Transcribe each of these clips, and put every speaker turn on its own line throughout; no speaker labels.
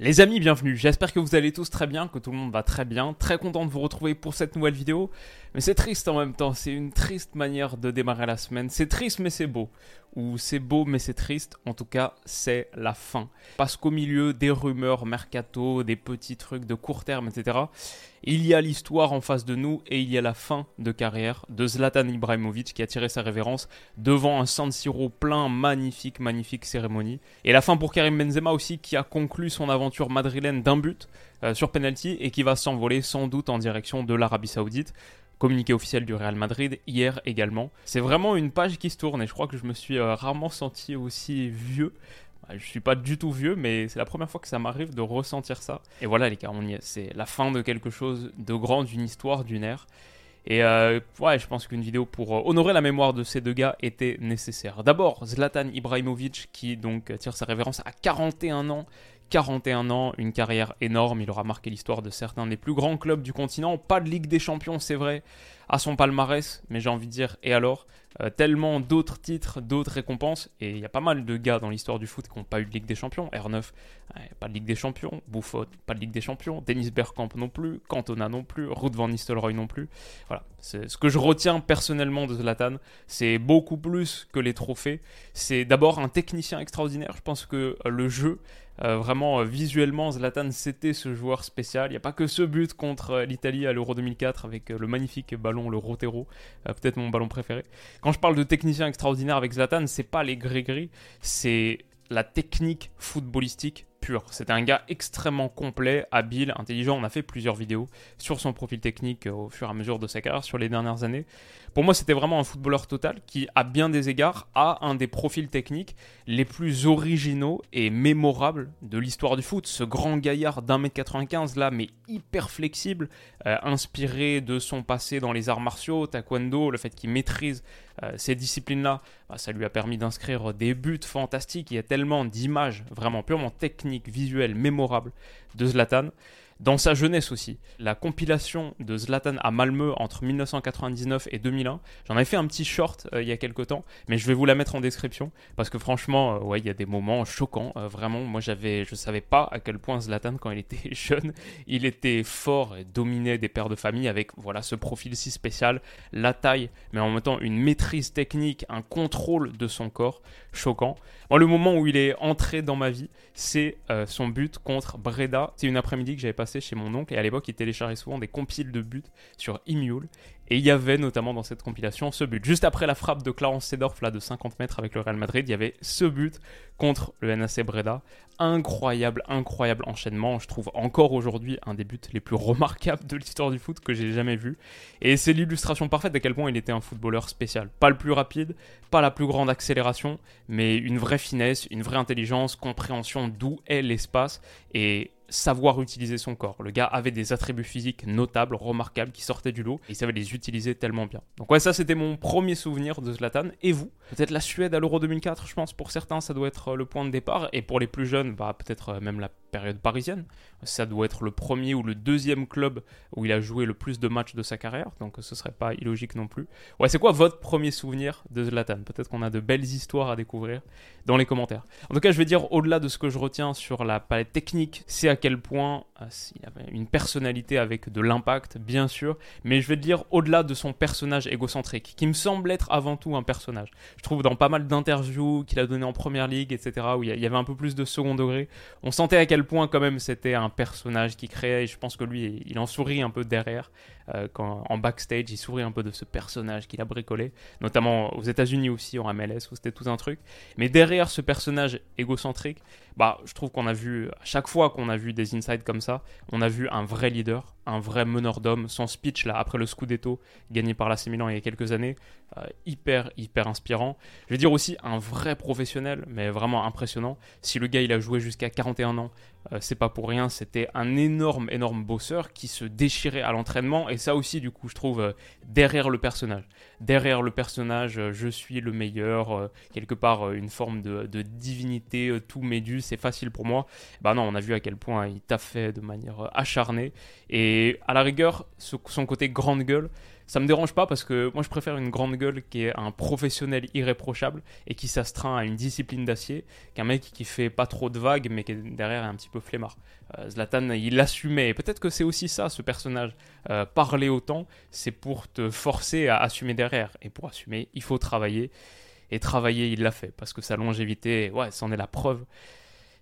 Les amis, bienvenue. J'espère que vous allez tous très bien, que tout le monde va très bien. Très content de vous retrouver pour cette nouvelle vidéo. Mais c'est triste en même temps, c'est une triste manière de démarrer la semaine. C'est triste mais c'est beau. Ou c'est beau mais c'est triste, en tout cas c'est la fin. Parce qu'au milieu des rumeurs mercato, des petits trucs de court terme, etc., il y a l'histoire en face de nous et il y a la fin de carrière de Zlatan Ibrahimovic qui a tiré sa révérence devant un San Siro plein, magnifique, magnifique cérémonie. Et la fin pour Karim Benzema aussi qui a conclu son aventure madrilène d'un but euh, sur penalty et qui va s'envoler sans doute en direction de l'Arabie Saoudite communiqué officiel du Real Madrid hier également. C'est vraiment une page qui se tourne et je crois que je me suis euh, rarement senti aussi vieux. Je suis pas du tout vieux, mais c'est la première fois que ça m'arrive de ressentir ça. Et voilà les gars, on y est. C'est la fin de quelque chose de grand, d'une histoire, d'une ère. Et euh, ouais, je pense qu'une vidéo pour euh, honorer la mémoire de ces deux gars était nécessaire. D'abord, Zlatan Ibrahimovic qui donc tire sa révérence à 41 ans 41 ans, une carrière énorme, il aura marqué l'histoire de certains des plus grands clubs du continent. Pas de Ligue des Champions, c'est vrai, à son palmarès, mais j'ai envie de dire, et alors euh, Tellement d'autres titres, d'autres récompenses, et il y a pas mal de gars dans l'histoire du foot qui n'ont pas eu de Ligue des Champions. R9, pas de Ligue des Champions. Buffon, pas de Ligue des Champions. Dennis Bergkamp non plus. Cantona non plus. Ruud van Nistelrooy non plus. Voilà, ce que je retiens personnellement de Zlatan, c'est beaucoup plus que les trophées. C'est d'abord un technicien extraordinaire. Je pense que le jeu euh, vraiment, visuellement, Zlatan, c'était ce joueur spécial. Il n'y a pas que ce but contre l'Italie à l'Euro 2004 avec le magnifique ballon, le Rotero, peut-être mon ballon préféré. Quand je parle de technicien extraordinaire avec Zlatan, c'est pas les gris-gris, c'est la technique footballistique pure. C'est un gars extrêmement complet, habile, intelligent. On a fait plusieurs vidéos sur son profil technique au fur et à mesure de sa carrière sur les dernières années. Pour moi, c'était vraiment un footballeur total qui, à bien des égards, a un des profils techniques les plus originaux et mémorables de l'histoire du foot. Ce grand gaillard d'un mètre 95 là, mais hyper flexible, euh, inspiré de son passé dans les arts martiaux, taekwondo, le fait qu'il maîtrise euh, ces disciplines-là, bah, ça lui a permis d'inscrire des buts fantastiques. Il y a tellement d'images vraiment purement techniques, visuelles, mémorables de Zlatan dans sa jeunesse aussi. La compilation de Zlatan à Malmö entre 1999 et 2001, j'en avais fait un petit short euh, il y a quelques temps, mais je vais vous la mettre en description parce que franchement, euh, ouais, il y a des moments choquants. Euh, vraiment, moi j'avais, je savais pas à quel point Zlatan, quand il était jeune, il était fort et dominait des pères de famille avec voilà ce profil si spécial, la taille, mais en même temps une maîtrise technique, un contrôle de son corps choquant. Moi, le moment où il est entré dans ma vie, c'est son but contre Breda. C'est une après-midi que j'avais passé chez mon oncle et à l'époque il téléchargeait souvent des compiles de buts sur Imule et il y avait notamment dans cette compilation ce but. Juste après la frappe de Clarence Sedorf là de 50 mètres avec le Real Madrid, il y avait ce but contre le NAC Breda. Incroyable, incroyable enchaînement. Je trouve encore aujourd'hui un des buts les plus remarquables de l'histoire du foot que j'ai jamais vu. Et c'est l'illustration parfaite à quel point il était un footballeur spécial. Pas le plus rapide, pas la plus grande accélération, mais une vraie finesse, une vraie intelligence, compréhension d'où est l'espace et savoir utiliser son corps. Le gars avait des attributs physiques notables, remarquables, qui sortaient du lot, et il savait les utiliser tellement bien. Donc ouais, ça c'était mon premier souvenir de Zlatan. Et vous? Peut-être la Suède à l'Euro 2004, je pense, pour certains, ça doit être le point de départ, et pour les plus jeunes, bah, peut-être euh, même la période parisienne. Ça doit être le premier ou le deuxième club où il a joué le plus de matchs de sa carrière, donc ce serait pas illogique non plus. Ouais, c'est quoi votre premier souvenir de Zlatan? Peut-être qu'on a de belles histoires à découvrir dans les commentaires. En tout cas, je vais dire au-delà de ce que je retiens sur la palette technique, c'est à quel point euh, il avait une personnalité avec de l'impact, bien sûr, mais je vais dire au-delà de son personnage égocentrique, qui me semble être avant tout un personnage. Je trouve dans pas mal d'interviews qu'il a donné en première ligue, etc., où il y avait un peu plus de second degré, on sentait à quel point quand même c'était un personnage qui créait, et je pense que lui, il en sourit un peu derrière, quand en backstage, il sourit un peu de ce personnage qu'il a bricolé, notamment aux États-Unis aussi, en MLS, où c'était tout un truc. Mais derrière ce personnage égocentrique, bah, je trouve qu'on a vu, à chaque fois qu'on a vu des insides comme ça, on a vu un vrai leader, un vrai meneur d'hommes. Son speech là après le Scudetto gagné par l'AC Milan il y a quelques années, euh, hyper hyper inspirant. Je veux dire aussi un vrai professionnel, mais vraiment impressionnant. Si le gars il a joué jusqu'à 41 ans, euh, c'est pas pour rien. C'était un énorme énorme bosseur qui se déchirait à l'entraînement et ça aussi du coup je trouve euh, derrière le personnage, derrière le personnage, je suis le meilleur, quelque part une forme de, divinité, tout m'est dû, c'est facile pour moi. Bah non, on a vu à quel point il t'a fait de manière acharnée et à la rigueur son côté grande gueule ça me dérange pas parce que moi je préfère une grande gueule qui est un professionnel irréprochable et qui s'astreint à une discipline d'acier qu'un mec qui fait pas trop de vagues mais qui est derrière un petit peu flemmard. Euh, Zlatan il l'assumait et peut-être que c'est aussi ça ce personnage. Euh, parler autant c'est pour te forcer à assumer derrière et pour assumer il faut travailler et travailler il l'a fait parce que sa longévité ouais c'en est la preuve.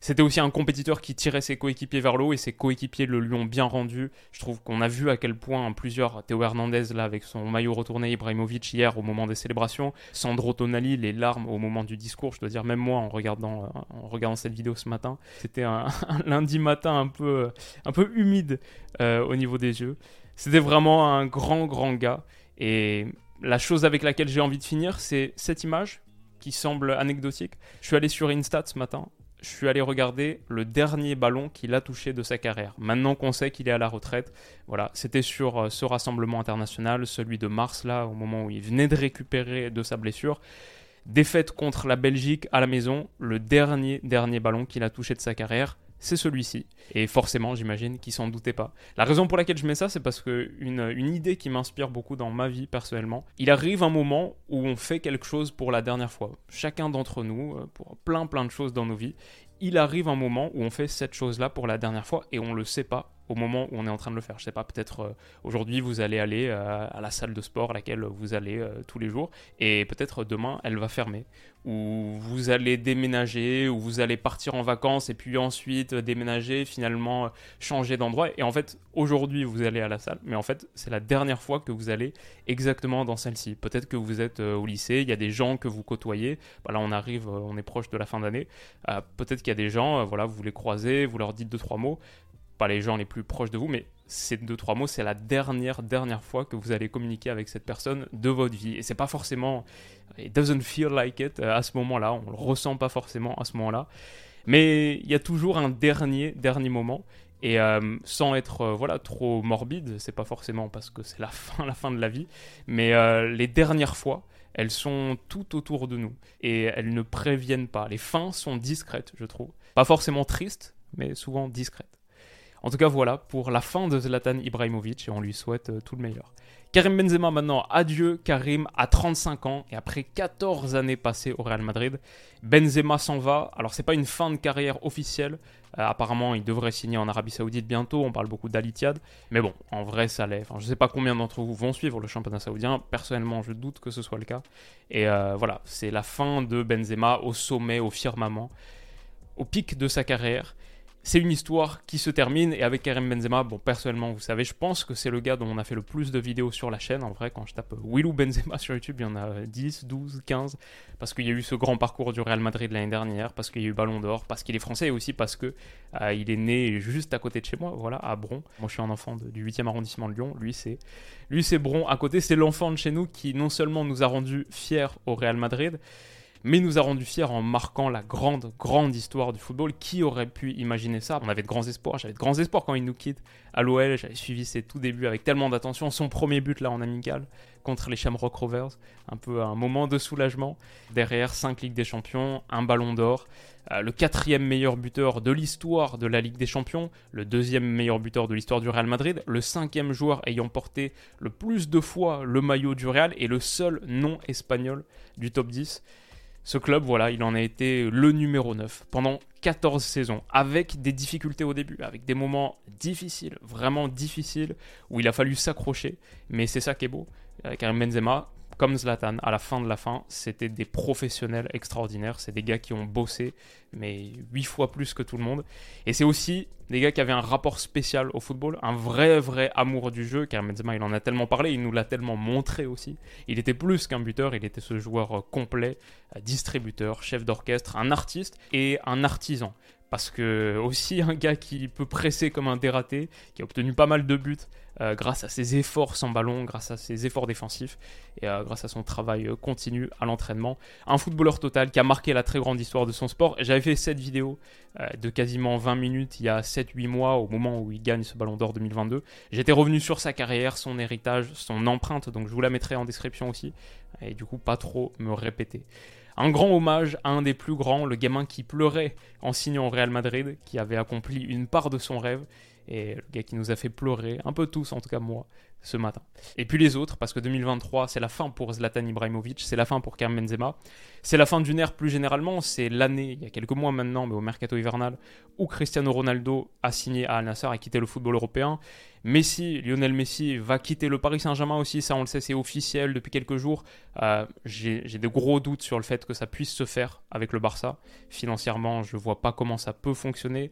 C'était aussi un compétiteur qui tirait ses coéquipiers vers le haut et ses coéquipiers le lui ont bien rendu. Je trouve qu'on a vu à quel point plusieurs, Théo Hernandez là avec son maillot retourné, Ibrahimovic hier au moment des célébrations, Sandro Tonali, les larmes au moment du discours, je dois dire même moi en regardant, euh, en regardant cette vidéo ce matin, c'était un, lundi matin un peu, un peu humide euh, au niveau des yeux. C'était vraiment un grand grand gars et la chose avec laquelle j'ai envie de finir, c'est cette image qui semble anecdotique. Je suis allé sur Insta ce matin je suis allé regarder le dernier ballon qu'il a touché de sa carrière. Maintenant qu'on sait qu'il est à la retraite, voilà, c'était sur euh, ce rassemblement international, celui de mars, là, au moment où il venait de récupérer de sa blessure. Défaite contre la Belgique à la maison, le dernier, dernier ballon qu'il a touché de sa carrière c'est celui-ci. Et forcément, j'imagine qu'il s'en doutait pas. La raison pour laquelle je mets ça, c'est parce que une, une idée qui m'inspire beaucoup dans ma vie personnellement, il arrive un moment où on fait quelque chose pour la dernière fois. Chacun d'entre nous, euh, pour plein plein de choses dans nos vies, il arrive un moment où on fait cette chose-là pour la dernière fois et on le sait pas au moment où on est en train de le faire. Je sais pas, peut-être euh, aujourd'hui vous allez aller euh, à la salle de sport à laquelle vous allez euh, tous les jours et peut-être demain elle va fermer. Ou vous allez déménager, ou vous allez partir en vacances et puis ensuite déménager, finalement changer d'endroit. Et en fait, aujourd'hui vous allez à la salle, mais en fait c'est la dernière fois que vous allez exactement dans celle-ci. Peut-être que vous êtes au lycée, il y a des gens que vous côtoyez. Bah là on arrive, on est proche de la fin d'année. peut-être qu'il y a des gens, voilà, vous les croisez, vous leur dites deux trois mots pas les gens les plus proches de vous, mais ces deux trois mots, c'est la dernière dernière fois que vous allez communiquer avec cette personne de votre vie. Et c'est pas forcément, it doesn't feel like it euh, à ce moment-là, on le ressent pas forcément à ce moment-là, mais il y a toujours un dernier dernier moment. Et euh, sans être euh, voilà trop morbide, c'est pas forcément parce que c'est la fin la fin de la vie, mais les dernières fois, elles sont tout autour de nous et elles ne préviennent pas. Les fins sont discrètes, je trouve. Pas forcément tristes, mais souvent discrètes. En tout cas, voilà pour la fin de Zlatan Ibrahimovic et on lui souhaite euh, tout le meilleur. Karim Benzema maintenant, adieu Karim à 35 ans et après 14 années passées au Real Madrid, Benzema s'en va. Alors c'est pas une fin de carrière officielle, euh, apparemment il devrait signer en Arabie Saoudite bientôt, on parle beaucoup d'Alitiad, mais bon, en vrai ça l'est. Enfin, je sais pas combien d'entre vous vont suivre le championnat saoudien, personnellement je doute que ce soit le cas. Et euh, voilà, c'est la fin de Benzema au sommet, au firmament, au pic de sa carrière c'est une histoire qui se termine et avec Karim Benzema, bon personnellement vous savez, je pense que c'est le gars dont on a fait le plus de vidéos sur la chaîne. En vrai, quand je tape Willou Benzema sur YouTube, il y en a 10, 12, 15, parce qu'il y a eu ce grand parcours du Real Madrid l'année dernière, parce qu'il y a eu Ballon d'Or, parce qu'il est français et aussi parce que euh, il est né juste à côté de chez moi, voilà, à Bron. Moi je suis un enfant du 8e arrondissement de Lyon, lui c'est lui c'est Bron à côté, c'est l'enfant de chez nous qui non seulement nous a rendu fiers au Real Madrid, mais nous a rendu fiers en marquant la grande, grande histoire du football. Qui aurait pu imaginer ça? On avait de grands espoirs, j'avais de grands espoirs quand il nous quitte à l'OL, j'avais suivi ses tout débuts avec tellement d'attention, son premier but là en amical contre les Shamrock Rovers, un peu un moment de soulagement. Derrière, 5 Ligues des Champions, un ballon d'or, euh, le quatrième meilleur buteur de l'histoire de la Ligue des Champions, le deuxième meilleur buteur de l'histoire du Real Madrid, le cinquième joueur ayant porté le plus de fois le maillot du Real. Et le seul non espagnol du top 10. Ce club, voilà, il en a été le numéro 9 pendant 14 saisons, avec des difficultés au début, avec des moments difficiles, vraiment difficiles, où il a fallu s'accrocher. Mais c'est ça qui est beau. Karim Benzema, comme Zlatan, à la fin de la fin, c'était des professionnels extraordinaires. C'est des gars qui ont bossé, mais huit fois plus que tout le monde. Et c'est aussi des gars qui avaient un rapport spécial au football, un vrai, vrai amour du jeu, car Benzema, il en a tellement parlé, il nous l'a tellement montré aussi. Il était plus qu'un buteur, il était ce joueur complet, distributeur, chef d'orchestre, un artiste et un artisan. Parce que aussi un gars qui peut presser comme un dératé, qui a obtenu pas mal de buts euh, grâce à ses efforts sans ballon, grâce à ses efforts défensifs et euh, grâce à son travail euh, continu à l'entraînement. Un footballeur total qui a marqué la très grande histoire de son sport. J'avais fait cette vidéo de quasiment 20 minutes il y a 7-8 mois au moment où il gagne ce ballon d'or 2022. J'étais revenu sur sa carrière, son héritage, son empreinte, donc je vous la mettrai en description aussi. Et du coup, pas trop me répéter. Un grand hommage à un des plus grands, le gamin qui pleurait en signant au Real Madrid, qui avait accompli une part de son rêve, et le gars qui nous a fait pleurer, un peu tous en tout cas moi, ce matin. Et puis les autres, parce que 2023, c'est la fin pour Zlatan Ibrahimovic, c'est la fin pour Karim Benzema, c'est la fin d'une ère plus généralement, c'est l'année, il y a quelques mois maintenant, mais au mercato hivernal, où Cristiano Ronaldo a signé à Al Nassr et quitté le football européen. Messi, Lionel Messi, va quitter le Paris Saint-Germain aussi, ça on le sait, c'est officiel depuis quelques jours. Euh, j'ai de gros doutes sur le fait que ça puisse se faire avec le Barça. Financièrement, je vois pas comment ça peut fonctionner.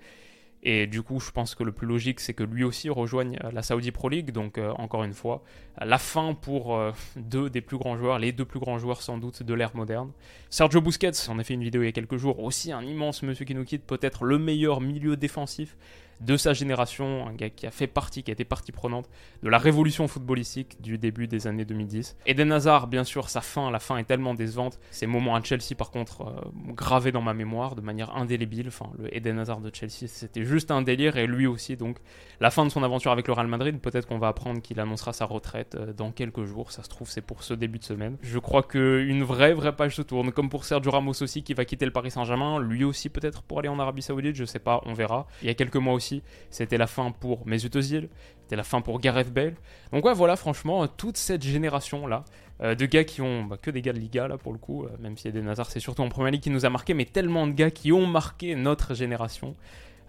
Et du coup, je pense que le plus logique, c'est que lui aussi rejoigne euh, la Saudi Pro League. Donc, euh, encore une fois, la fin pour euh, deux des plus grands joueurs, les deux plus grands joueurs sans doute de l'ère moderne. Sergio Busquets, on a fait une vidéo il y a quelques jours, aussi un immense monsieur qui nous quitte, peut-être le meilleur milieu défensif de sa génération, un gars qui a fait partie, qui a été partie prenante de la révolution footballistique du début des années 2010. Eden Hazard, bien sûr, sa fin, la fin est tellement décevante. Ces moments à Chelsea, par contre, euh, gravés dans ma mémoire de manière indélébile. Enfin, le Eden Hazard de Chelsea, c'était juste un délire, et lui aussi, donc, la fin de son aventure avec le Real Madrid, peut-être qu'on va apprendre qu'il annoncera sa retraite euh, dans quelques jours. Ça se trouve, c'est pour ce début de semaine. Je crois qu'une vraie, vraie page se tourne, comme pour Sergio Ramos aussi, qui va quitter le Paris Saint-Germain, lui aussi peut-être pour aller en Arabie Saoudite, je sais pas, on verra. Il y a quelques mois aussi c'était la fin pour Mesut Özil, c'était la fin pour Gareth Bale. Donc ouais, voilà, franchement, toute cette génération-là, euh, de gars qui ont, bah, que des gars de Liga, là, pour le coup, euh, même s'il y a des Nazars, c'est surtout en Première Ligue qui nous a marqué, mais tellement de gars qui ont marqué notre génération.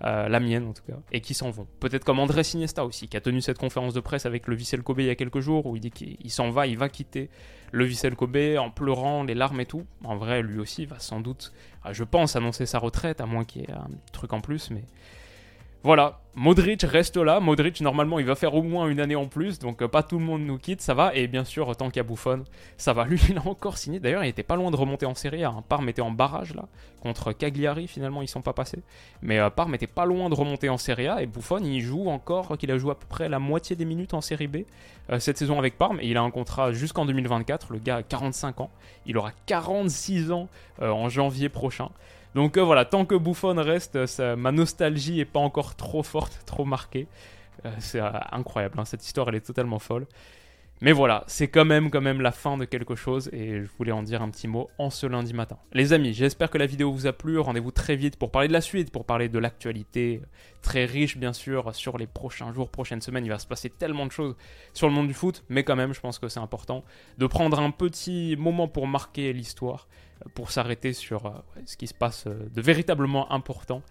Euh, la mienne en tout cas, et qui s'en vont. Peut-être comme André Iniesta aussi, qui a tenu cette conférence de presse avec le Vissel Kobe il y a quelques jours, où il dit qu'il s'en va, il va quitter le Vissel Kobe en pleurant, les larmes et tout. En vrai, lui aussi va sans doute, je pense, annoncer sa retraite, à moins qu'il y ait un truc en plus, mais voilà, Modric reste là. Modric, normalement, il va faire au moins une année en plus, donc euh, pas tout le monde nous quitte, ça va. Et bien sûr, tant qu'il y a Buffon, ça va. Lui, il a encore signé. D'ailleurs, il était pas loin de remonter en Série A. Hein. Parme était en barrage là, contre Cagliari, finalement, ils sont pas passés. Mais euh, Parme était pas loin de remonter en Série A. Et Buffon, il joue encore, qu'il a joué à peu près la moitié des minutes en Série B euh, cette saison avec Parme. Et il a un contrat jusqu'en 2024. Le gars a 45 ans. Il aura 46 ans en janvier prochain. Donc euh, voilà, tant que Buffon reste, ma nostalgie est pas encore trop forte, trop marquée. Euh, c'est euh, incroyable, hein, cette histoire elle est totalement folle. Mais voilà, c'est quand même quand même la fin de quelque chose et je voulais en dire un petit mot en ce lundi matin. Les amis, j'espère que la vidéo vous a plu. Rendez-vous très vite pour parler de la suite, pour parler de l'actualité très riche bien sûr sur les prochains jours, prochaines semaines. Il va se passer tellement de choses sur le monde du foot, mais quand même, je pense que c'est important de prendre un petit moment pour marquer l'histoire, pour s'arrêter sur euh, ce qui se passe de véritablement important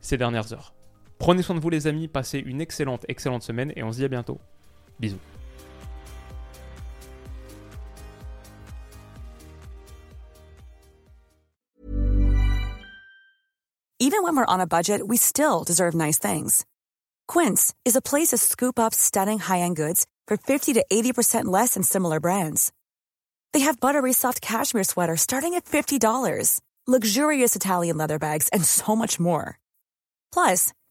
ces dernières heures. Prenez soin de vous les amis, passez une excellente, excellente semaine et on se dit à bientôt. Bisous.
Even when we're on a budget, we still deserve nice things. Quince is a place to scoop up stunning high-end goods for 50 to 80% less than similar brands. They have buttery soft cashmere sweaters starting at $50, luxurious Italian leather bags, and so much more. Plus,